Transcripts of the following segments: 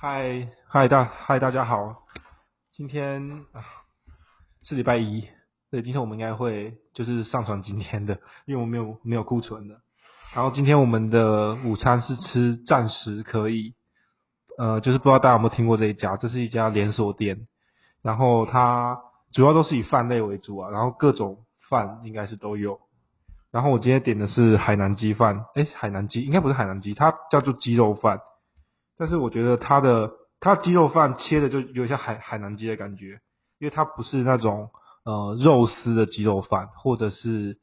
嗨嗨大嗨大家好，今天啊是礼拜一，对，今天我们应该会就是上传今天的，因为我没有没有库存的。然后今天我们的午餐是吃暂时可以，呃，就是不知道大家有没有听过这一家，这是一家连锁店，然后它主要都是以饭类为主啊，然后各种饭应该是都有。然后我今天点的是海南鸡饭，诶，海南鸡应该不是海南鸡，它叫做鸡肉饭。但是我觉得它的它鸡肉饭切的就有点像海海南鸡的感觉，因为它不是那种呃肉丝的鸡肉饭，或者是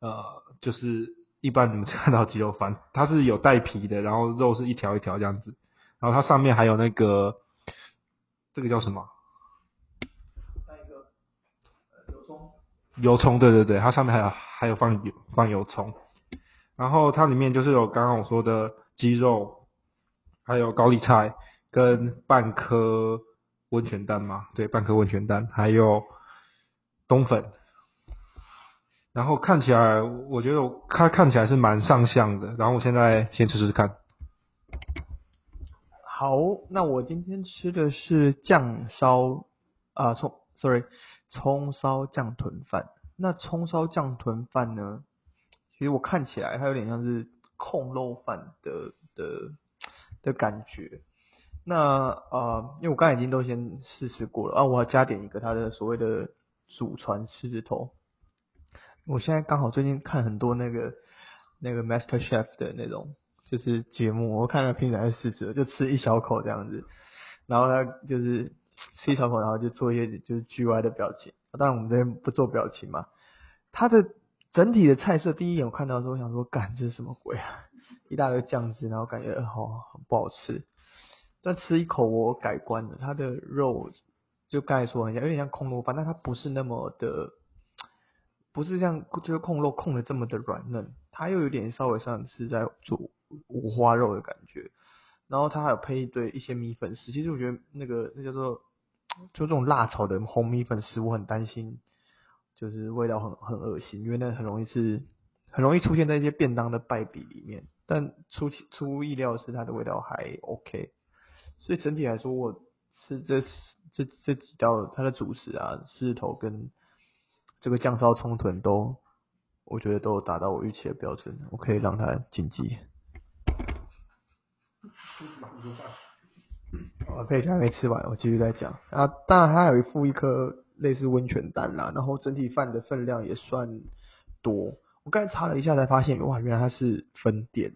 呃就是一般你们 看到鸡肉饭，它是有带皮的，然后肉是一条一条这样子，然后它上面还有那个这个叫什么？油葱，对对对，它上面还有还有放油放油葱，然后它里面就是有刚刚我说的鸡肉，还有高丽菜跟半颗温泉蛋嘛，对，半颗温泉蛋，还有冬粉，然后看起来我觉得它看起来是蛮上相的，然后我现在先吃吃看。好，那我今天吃的是酱烧啊葱，sorry。葱烧酱豚饭，那葱烧酱豚饭呢？其实我看起来它有点像是控肉饭的的的感觉。那呃，因为我刚才已经都先试试过了啊，我要加点一个它的所谓的祖传狮子头。我现在刚好最近看很多那个那个 Master Chef 的那种就是节目，我看了平常狮子，就吃一小口这样子，然后他就是。吃一小口，然后就做一些就是 G Y 的表情。当然我们这边不做表情嘛。它的整体的菜色，第一眼我看到的时候，我想说，干这是什么鬼啊？一大堆酱汁，然后感觉好不好吃。但吃一口我改观了，它的肉就刚才说很像，有点像空肉饭，但它不是那么的，不是像就是控肉控的这么的软嫩，它又有点稍微像是在做五花肉的感觉。然后它还有配一堆一些米粉丝，其实我觉得那个那叫做就这种辣炒的红米粉丝，我很担心，就是味道很很恶心，因为那很容易是很容易出现在一些便当的败笔里面。但出出乎意料的是它的味道还 OK，所以整体来说，我吃这这这几道它的主食啊，狮子头跟这个酱烧葱豚都，我觉得都达到我预期的标准，我可以让它晋级。我配菜还没吃完，我继续再讲啊。当然，它有一附一颗类似温泉蛋啦，然后整体饭的分量也算多。我刚才查了一下，才发现哇，原来它是分店，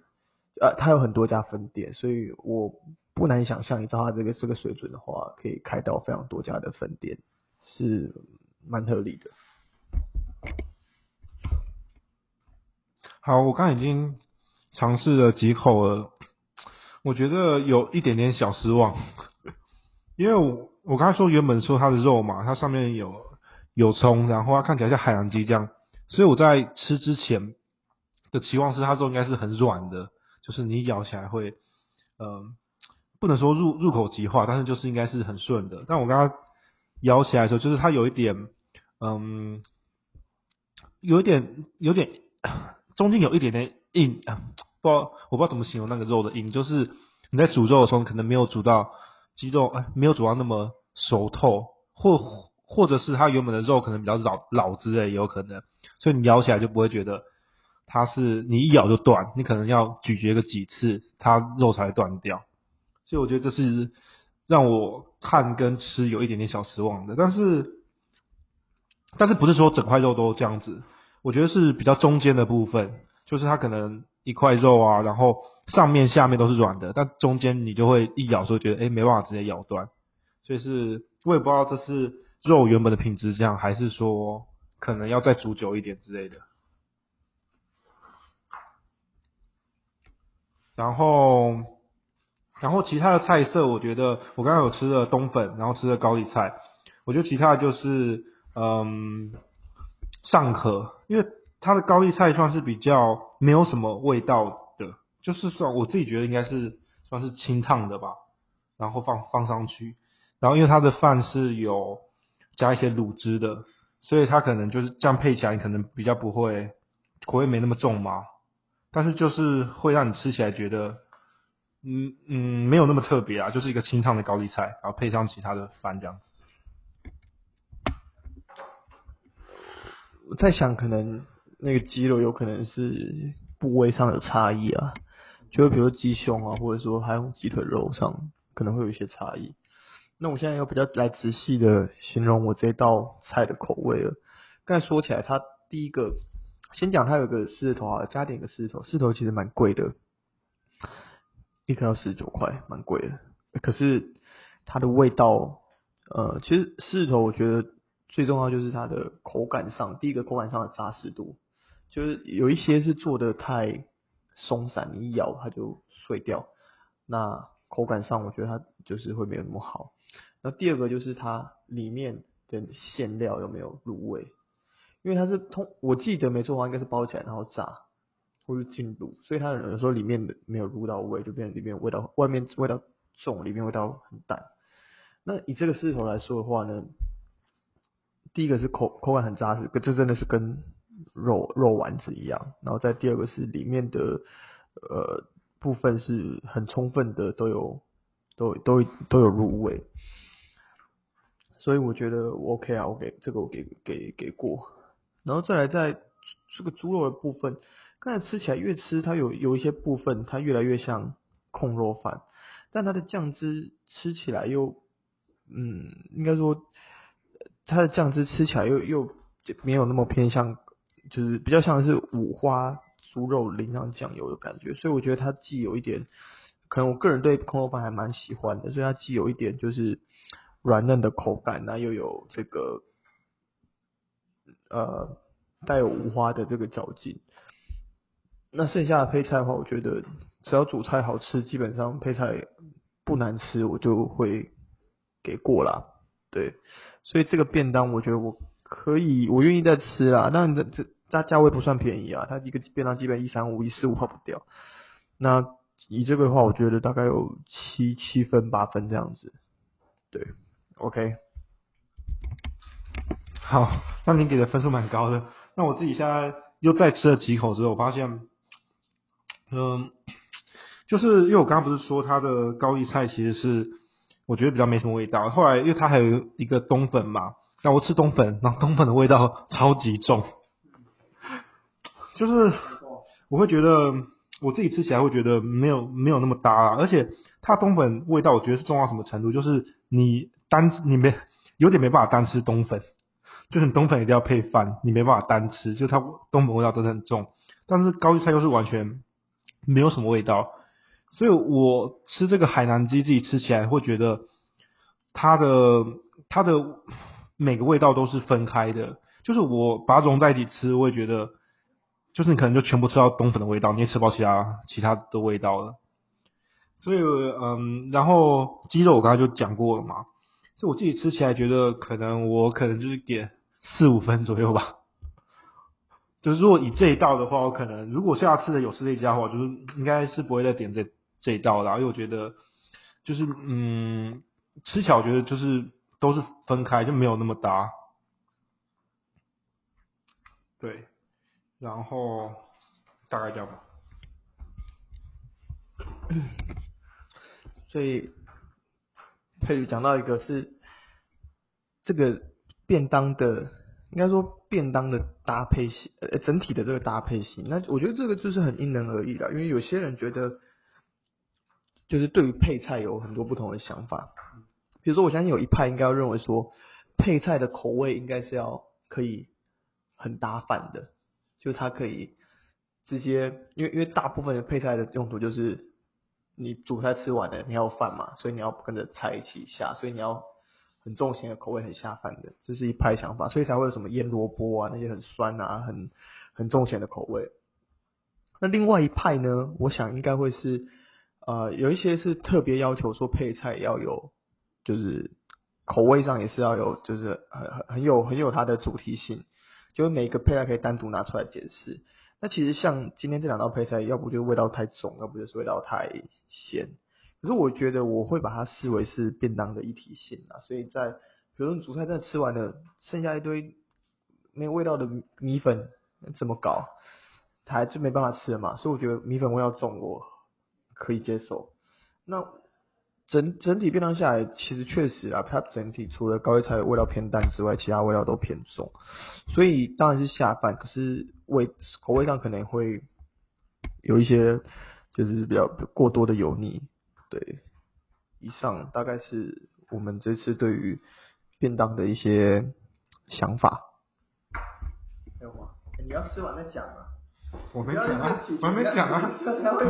呃，它有很多家分店，所以我不难想象，你知道它这个这个水准的话，可以开到非常多家的分店，是蛮合理的。好，我刚已经尝试了几口了。我觉得有一点点小失望，因为我我刚才说原本说它的肉嘛，它上面有有葱，然后它看起来像海洋鸡这样，所以我在吃之前的期望是它肉应该是很软的，就是你咬起来会，嗯，不能说入入口即化，但是就是应该是很顺的。但我刚刚咬起来的时候，就是它有一点，嗯，有一点有点中间有一点点硬啊。不知道我不知道怎么形容那个肉的硬，就是你在煮肉的时候可能没有煮到鸡肉，哎，没有煮到那么熟透，或或者是它原本的肉可能比较老老之类也有可能，所以你咬起来就不会觉得它是你一咬就断，你可能要咀嚼个几次，它肉才会断掉。所以我觉得这是让我看跟吃有一点点小失望的，但是但是不是说整块肉都这样子，我觉得是比较中间的部分，就是它可能。一块肉啊，然后上面下面都是软的，但中间你就会一咬，就觉得哎没办法直接咬断，所以是我也不知道这是肉原本的品质这样，还是说可能要再煮久一点之类的。然后，然后其他的菜色，我觉得我刚刚有吃了冬粉，然后吃了高丽菜，我觉得其他的就是嗯尚可，因为。它的高丽菜算是比较没有什么味道的，就是算我自己觉得应该是算是清烫的吧，然后放放上去，然后因为它的饭是有加一些卤汁的，所以它可能就是这样配起来，可能比较不会口味没那么重嘛，但是就是会让你吃起来觉得嗯嗯没有那么特别啊，就是一个清汤的高丽菜，然后配上其他的饭这样子。我在想，可能那个鸡肉有可能是部位上有差异啊，就比如鸡胸啊，或者说还有鸡腿肉上可能会有一些差异。那我现在要比较来仔细的形容我这道菜的口味了。刚才说起来，它第一个先讲它有个狮子头啊，加点一个狮子头，狮子头其实蛮贵的，一颗要十九块，蛮贵的。可是它的味道，呃，其实狮子头我觉得最重要就是它的口感上，第一个口感上的扎实度，就是有一些是做的太松散，你一咬它就碎掉。那口感上我觉得它就是会没有那么好。那第二个就是它里面的馅料有没有入味，因为它是通，我记得没错的话应该是包起来然后炸，或是进卤，所以它有时候里面的没有入到味，就变成里面味道外面味道重，里面味道很淡。那以这个势头来说的话呢，第一个是口口感很扎实，这真的是跟肉肉丸子一样。然后再第二个是里面的呃部分是很充分的，都有都都都有入味。所以我觉得 OK 啊，我给这个我给给给过，然后再来在这个猪肉的部分，刚才吃起来越吃它有有一些部分它越来越像控肉饭，但它的酱汁吃起来又，嗯，应该说它的酱汁吃起来又又没有那么偏向，就是比较像是五花猪肉淋上酱油的感觉，所以我觉得它既有一点，可能我个人对空肉饭还蛮喜欢的，所以它既有一点就是。软嫩的口感，那又有这个呃带有五花的这个嚼劲。那剩下的配菜的话，我觉得只要主菜好吃，基本上配菜不难吃，我就会给过啦。对，所以这个便当我觉得我可以，我愿意再吃啦。但这这它价位不算便宜啊，它一个便当基本一三五一四五跑不掉。那以这个的话，我觉得大概有七七分八分这样子，对。OK，好，那您给的分数蛮高的。那我自己现在又再吃了几口之后，我发现，嗯，就是因为我刚刚不是说它的高丽菜其实是我觉得比较没什么味道。后来因为它还有一个冬粉嘛，那我吃冬粉，然后冬粉的味道超级重，就是我会觉得我自己吃起来会觉得没有没有那么搭啊。而且它冬粉味道，我觉得是重到什么程度，就是你。单你没有点没办法单吃冬粉，就是冬粉一定要配饭，你没办法单吃，就它冬粉味道真的很重。但是高丽菜又是完全没有什么味道，所以我吃这个海南鸡自己吃起来会觉得它的它的每个味道都是分开的，就是我把它融在一起吃，我也觉得就是你可能就全部吃到冬粉的味道，你也吃不到其他其他的味道了。所以嗯，然后鸡肉我刚才就讲过了嘛。就我自己吃起来觉得，可能我可能就是点四五分左右吧。就是如果以这一道的话，我可能如果下次的有吃这家的话，就是应该是不会再点这这一道了。因为我觉得，就是嗯，吃起来我觉得就是都是分开，就没有那么搭。对，然后大概这样吧。所以。佩宇讲到一个是这个便当的，应该说便当的搭配性，呃，整体的这个搭配性，那我觉得这个就是很因人而异的，因为有些人觉得就是对于配菜有很多不同的想法，比如说我相信有一派应该要认为说配菜的口味应该是要可以很搭饭的，就它可以直接，因为因为大部分的配菜的用途就是。你主菜吃完了，你要饭嘛，所以你要跟着菜一起下，所以你要很重咸的口味，很下饭的，这是一派想法，所以才会有什么腌萝卜啊那些很酸啊，很很重咸的口味。那另外一派呢，我想应该会是呃有一些是特别要求说配菜要有，就是口味上也是要有，就是很很很有很有它的主题性，就是每一个配菜可以单独拿出来解释。那其实像今天这两道配菜，要不就是味道太重，要不就是味道太咸。可是我觉得我会把它视为是便当的一体性啊，所以在比如说你主菜真的吃完了，剩下一堆没有味道的米粉怎么搞？还就没办法吃了嘛。所以我觉得米粉味要重，我可以接受。那整整体便当下来，其实确实啊，它整体除了高丽菜味道偏淡之外，其他味道都偏重，所以当然是下饭，可是味口味上可能会有一些就是比较过多的油腻。对，以上大概是我们这次对于便当的一些想法。有吗？你要吃完再讲啊。我没讲啊，我还没讲啊，他会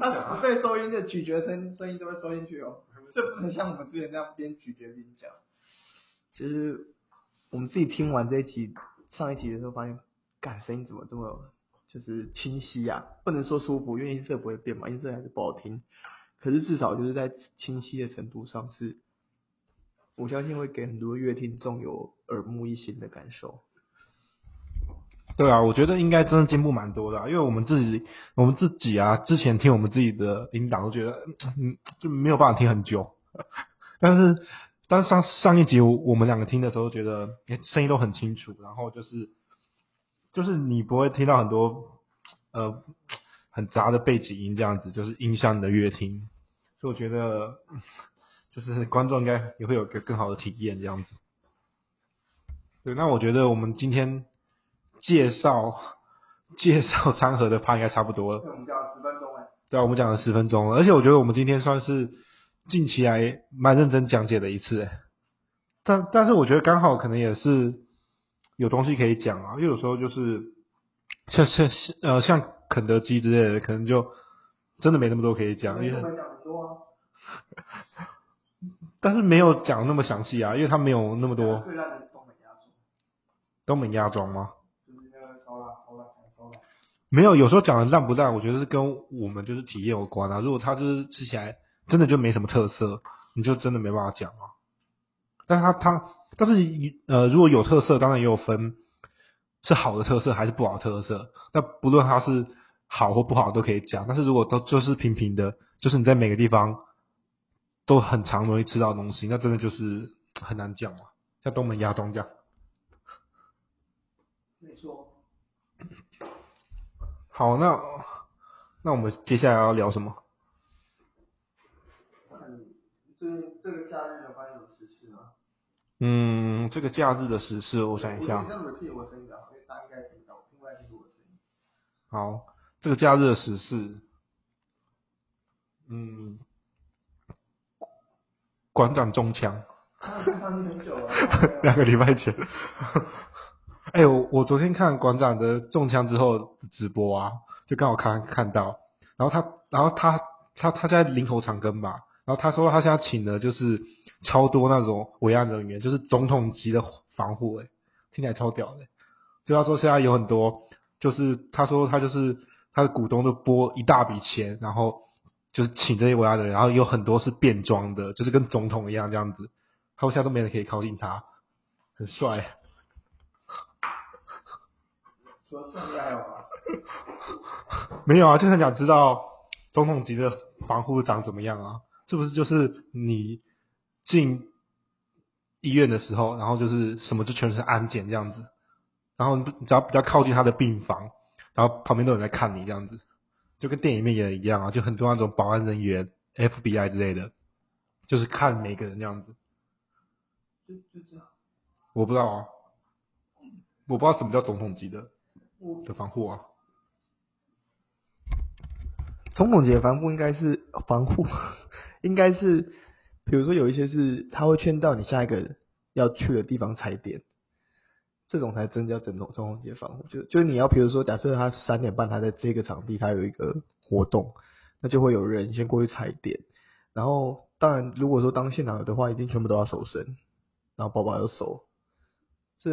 他啊。被收音的咀嚼声声音都会收进去哦，这不能像我们之前那样边咀嚼边讲。其实我们自己听完这一集上一集的时候，发现，感声音怎么这么就是清晰啊？不能说舒服，因为音色不会变嘛，音色还是不好听。可是至少就是在清晰的程度上是，我相信会给很多乐听众有耳目一新的感受。对啊，我觉得应该真的进步蛮多的啊、因为我们自己，我们自己啊，之前听我们自己的音档都觉得，嗯，就没有办法听很久。但是，但是上上一集我我们两个听的时候，觉得诶声音都很清楚，然后就是就是你不会听到很多呃很杂的背景音这样子，就是影响你的乐听。所以我觉得，就是观众应该也会有个更好的体验这样子。对，那我觉得我们今天介绍介绍餐盒的趴应该差不多了。我们讲了十分钟哎，对啊，我们讲了十分钟了，而且我觉得我们今天算是近期来蛮认真讲解的一次诶。但但是我觉得刚好可能也是有东西可以讲啊，因为有时候就是像像呃像肯德基之类的，可能就真的没那么多可以讲，因为讲很多啊，但是没有讲那么详细啊，因为他没有那么多最烂的是东北鸭粥，东北鸭庄吗？就是那个烧腊、烧腊、烧腊。没有，有时候讲的烂不烂，我觉得是跟我们就是体验有关啊。如果它就是吃起来真的就没什么特色，你就真的没办法讲啊。但是它它，但是呃，如果有特色，当然也有分是好的特色还是不好的特色。那不论它是好或不好都可以讲。但是如果都就是平平的，就是你在每个地方都很常容易吃到东西，那真的就是很难讲嘛。像东门鸭庄这样。没错，好，那那我们接下来要聊什么？嗯，这这个假日有发生什么实事吗？嗯，这个假日的时事，我想一下。好，这个假日的时事，嗯，馆长中枪，啊，放很久了，两个礼拜前。哎、我我昨天看馆长的中枪之后直播啊，就刚好看看到，然后他，然后他他他在林口长庚吧，然后他说他现在请的就是超多那种维安人员，就是总统级的防护，哎，听起来超屌的。就他说现在有很多，就是他说他就是他的股东都拨一大笔钱，然后就是请这些维安人，然后有很多是变装的，就是跟总统一样这样子，他说现在都没人可以靠近他，很帅。除了算还有吗？没有啊，就是很想知道总统级的防护长怎么样啊？是不是就是你进医院的时候，然后就是什么就全是安检这样子，然后你只要比较靠近他的病房，然后旁边都有人在看你这样子，就跟电影里面演的一样啊，就很多那种保安人员、FBI 之类的，就是看每个人这样子。就就这样。我不知道啊，我不知道什么叫总统级的我的防护啊。总统节防护应该是防护，应该是，比如说有一些是他会劝到你下一个要去的地方踩点，这种才真叫整统总统节防护。就就是你要比如说，假设他三点半他在这个场地他有一个活动，那就会有人先过去踩点，然后当然如果说当现场的话，一定全部都要守身，然后包包要收，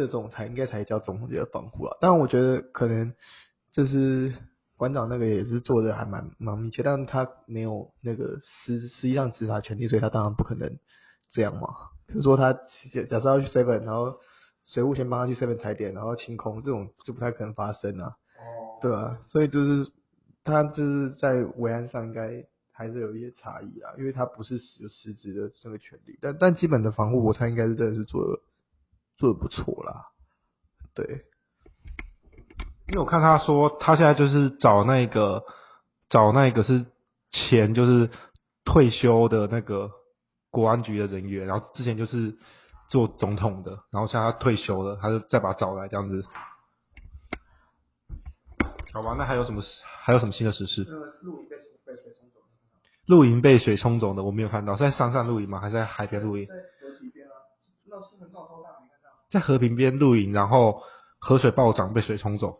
这种才应该才叫总的防护啊。当然我觉得可能就是。馆长那个也是做的还蛮蛮密切，但是他没有那个实实际上执法权利，所以他当然不可能这样嘛。比如说他假假设要去 seven，然后水务先帮他去 seven 踩点，然后清空，这种就不太可能发生啊，哦对啊，所以就是他就是在维安上应该还是有一些差异啊，因为他不是实实质的那个权利，但但基本的防护，我猜应该是真的是做的做的不错啦，对。因为我看他说，他现在就是找那个找那个是前就是退休的那个国安局的人员，然后之前就是做总统的，然后现在他退休了，他就再把他找来这样子。好吧，那还有什么还有什么新的实事？那个露营被被水冲走了，露营被水冲走的我没有看到，是在山上露营吗？还是在海边露营？在河堤边啊，那新闻照超大，没看到？在和平边露营，然后河水暴涨被水冲走。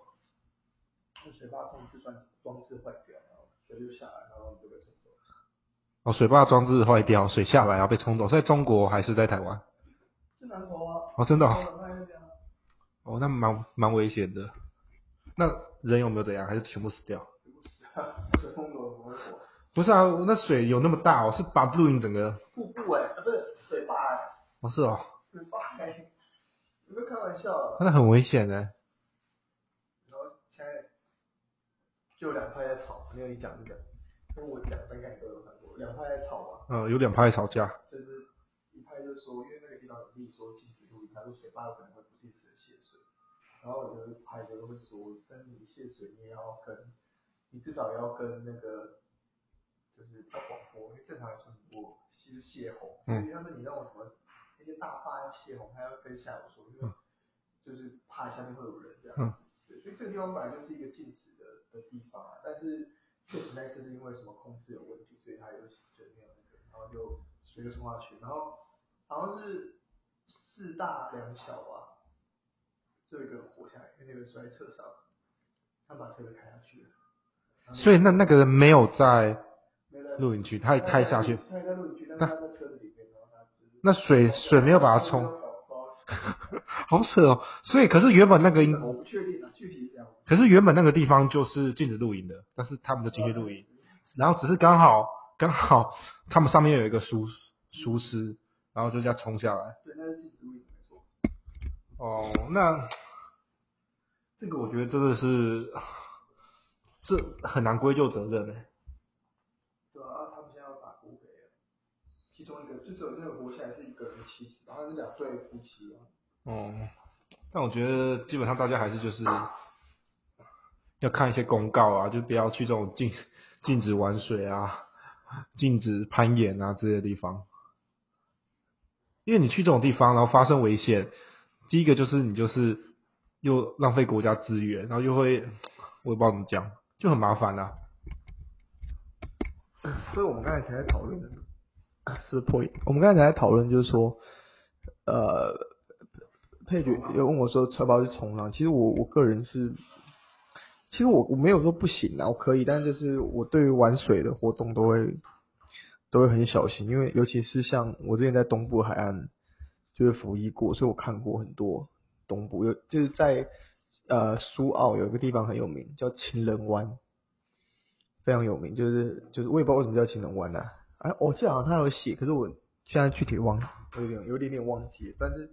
那水坝控制装装置坏掉，然后水就下来，然后就被冲走。哦，水坝装置坏掉，水下来然后被冲走，是在中国还是在台湾？在南投啊，哦，真的、哦，那边啊，哦，那蛮蛮危险的。那人有没有怎样？还是全部死掉？不是啊，那水有那么大哦，是把露营整个？瀑布哎，啊不是水坝哎，哦，是哦，水坝哎，你没开玩笑啊？那很危险呢。然后现在就两派在吵，没有你讲这个，跟我讲大概都有看过，两派在吵嘛，嗯，有两派吵架。就是一派就说，因为那个地方有地说禁止露营，他说水坝有可能会不定时的泄水，然后有的派就会说，但是你泄水你也要跟，你至少要跟那个就是要广播，因为正常来说你如果是泄洪，嗯所以要是你让我什么那些大坝要泄洪，他要跟下游说，因为就是怕下面会有人这样。嗯对，所以这个地方本来就是一个禁止的的地方啊，但是确实那次是因为什么控制有问题，所以它有就没有那个，然后就水就冲下去，然后好像是四大两小吧，就有一个人活下来，因为那个摔在车上，他把车子开下去了。所以那那个人没有在露营区，他也开下去，他也在区，但是他在车子里面，然后他就是那水水没有把它冲，好扯哦。所以可是原本那个应，我不确定啊，具体是这样。可是原本那个地方就是禁止露营的，但是他们就进去露营，然后只是刚好刚好他们上面有一个疏疏失，然后就这样冲下来。对，那是禁止录影没错。哦，那这个我觉得真的是这很难归咎责任呢。对啊，他们现在要打国赔了，其中一个就只有那个活下来是一个人的妻子，然后是两对夫妻啊。哦，但我觉得基本上大家还是就是要看一些公告啊，就不要去这种禁禁止玩水啊、禁止攀岩啊这些地方，因为你去这种地方，然后发生危险，第一个就是你就是又浪费国家资源，然后又会我也不知道怎么讲，就很麻烦啊。所以我们刚才才在讨论，是破音。我们刚才在讨论，就是说，呃，佩觉有问我说，要不要去冲浪？其实我我个人是，其实我我没有说不行啊，我可以，但就是我对于玩水的活动都会都会很小心，因为尤其是像我之前在东部海岸就是服役过，所以我看过很多东部有就是在呃苏澳有一个地方很有名，叫情人湾。非常有名，就是就是我也不知道为什么叫情人湾呐、啊，哎，我记得好像他有写，可是我现在具体忘了，我，有点有点点忘记了。但是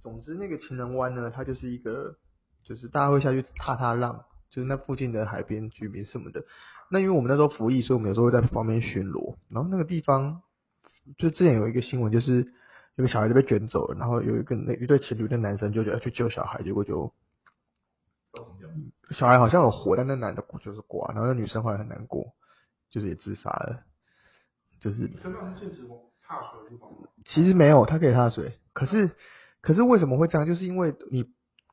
总之那个情人湾呢，它就是一个就是大家会下去踏踏浪，就是那附近的海边居民什么的。那因为我们那时候服役，所以我们有时候会在旁边巡逻。然后那个地方就之前有一个新闻，就是有个小孩子被卷走了，然后有一个那一对情侣的男生就要去救小孩，结果就小孩好像有活，但那男的就是挂，然后那女生后来很难过，就是也自杀了，就是？其实没有，他可以踏水，可是可是为什么会这样？就是因为你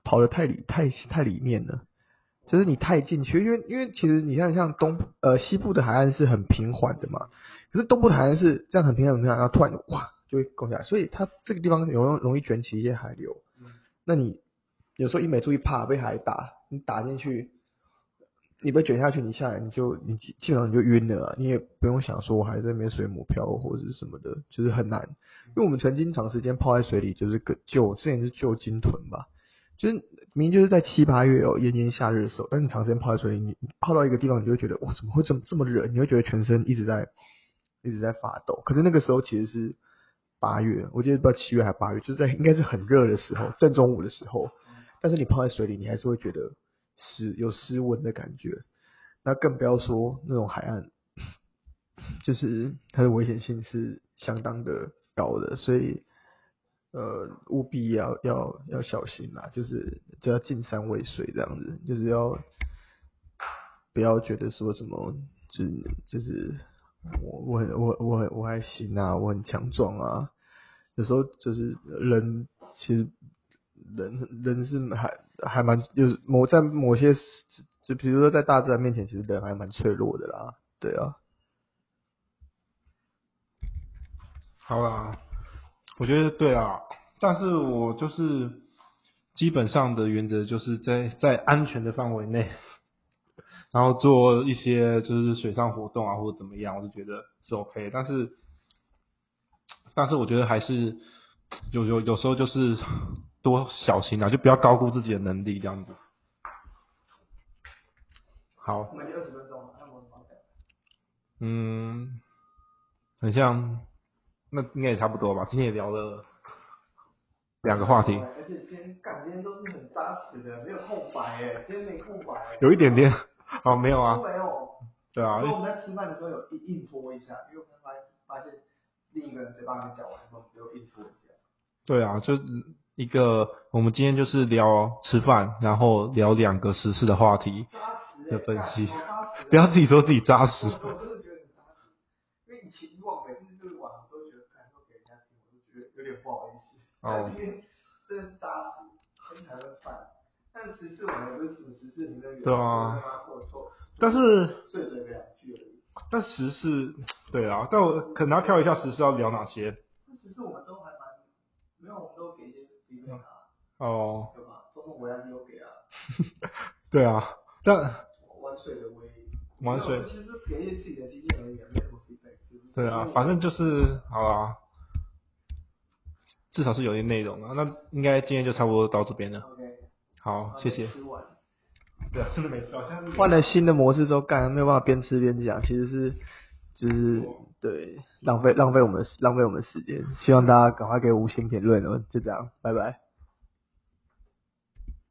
跑得太里太太里面了，就是你太进去，因为因为其实你看像东呃西部的海岸是很平缓的嘛，可是东部的海岸是这样很平缓很平缓，然后突然哇就会拱起来，所以它这个地方容容易卷起一些海流，那你有时候一没注意，啪被海打，你打进去。你被卷下去，你下来你就你基基本上你就晕了、你也不用想说我还在那边水母漂或者是什么的，就是很难。因为我们曾经长时间泡在水里，就是个救之前是救鲸豚吧，就是明明就是在七八月哦炎炎夏日的时候，但是你长时间泡在水里，你泡到一个地方，你就会觉得哇怎么会这么这么热？你会觉得全身一直在一直在发抖。可是那个时候其实是八月，我记得不知道七月还八月，就是在应该是很热的时候，正中午的时候，但是你泡在水里，你还是会觉得湿有湿温的感觉。那更不要说那种海岸，就是它的危险性是相当的高的，所以呃务必要要要小心啦，就是就要进山畏水这样子，就是要不要觉得说什么就是就是我我很我我很我还行啊，我很强壮啊。有时候就是人，其实人人是还还蛮就是某在某些就比如说在大自然面前，其实人还蛮脆弱的啦。对啊。好啦，我觉得对啊，但是我就是基本上的原则就是在在安全的范围内。然后做一些就是水上活动啊，或者怎么样，我就觉得是 OK。但是，但是我觉得还是有有有时候就是多小心啊，就不要高估自己的能力这样子。好。嗯，很像，那应该也差不多吧。今天也聊了两个话题。而且今天感今天都是很扎实的，没有空白哎，今天没空白。有一点点。哦，没有啊，没有，对啊。所以我们在吃饭的时候有硬硬拖一下，因为我们发发现另一个人嘴巴没讲完，我们就硬拖一下。对啊，就一个我们今天就是聊吃饭，然后聊两个时事的话题的分析，不要自己说自己扎实。因为以前以往每次就是晚上都觉得给人家就觉得有点不好意思。哦。真的是扎实，天台的饭。但十四我们不是什么十四名的对啊。但是。碎嘴两句而已。但十四，对啊，但我可能要挑一下十四要聊哪些。十四我们都还蛮，没有，我们都给一些机会啊。哦。对吧？中共维安有给啊。对啊，但。玩水的威。玩水。其实自己的经验而已，没什么 feedback。对啊，反正就是好啊。至少是有些内容啊，那应该今天就差不多到这边了。好，谢谢。对啊，真的没吃完。换了新的模式之后，干没有办法边吃边讲，其实是就是对浪费浪费我们浪费我们时间。希望大家赶快给五星评论哦，就这样，拜拜。